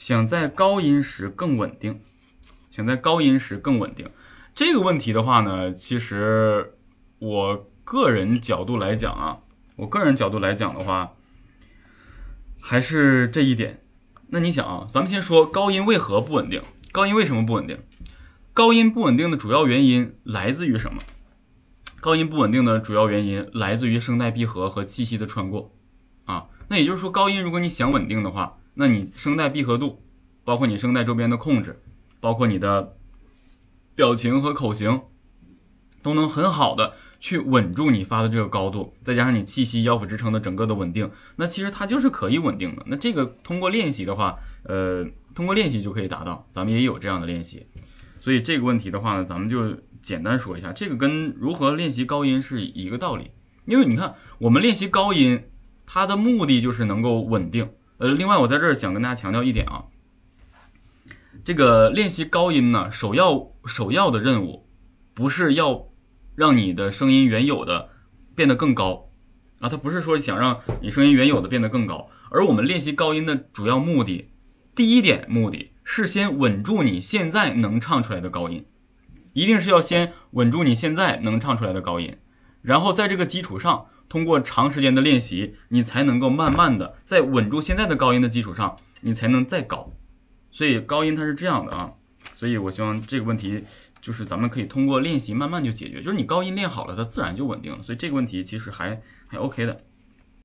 想在高音时更稳定，想在高音时更稳定。这个问题的话呢，其实我个人角度来讲啊，我个人角度来讲的话，还是这一点。那你想啊，咱们先说高音为何不稳定？高音为什么不稳定？高音不稳定的主要原因来自于什么？高音不稳定的主要原因来自于声带闭合和气息的穿过啊。那也就是说，高音如果你想稳定的话，那你声带闭合度，包括你声带周边的控制，包括你的表情和口型，都能很好的去稳住你发的这个高度，再加上你气息、腰腹支撑的整个的稳定，那其实它就是可以稳定的。那这个通过练习的话，呃，通过练习就可以达到。咱们也有这样的练习，所以这个问题的话呢，咱们就简单说一下，这个跟如何练习高音是一个道理。因为你看，我们练习高音，它的目的就是能够稳定。呃，另外我在这儿想跟大家强调一点啊，这个练习高音呢，首要首要的任务不是要让你的声音原有的变得更高啊，它不是说想让你声音原有的变得更高，而我们练习高音的主要目的，第一点目的是先稳住你现在能唱出来的高音，一定是要先稳住你现在能唱出来的高音，然后在这个基础上。通过长时间的练习，你才能够慢慢的在稳住现在的高音的基础上，你才能再高。所以高音它是这样的啊，所以我希望这个问题就是咱们可以通过练习慢慢就解决，就是你高音练好了，它自然就稳定了。所以这个问题其实还还 OK 的。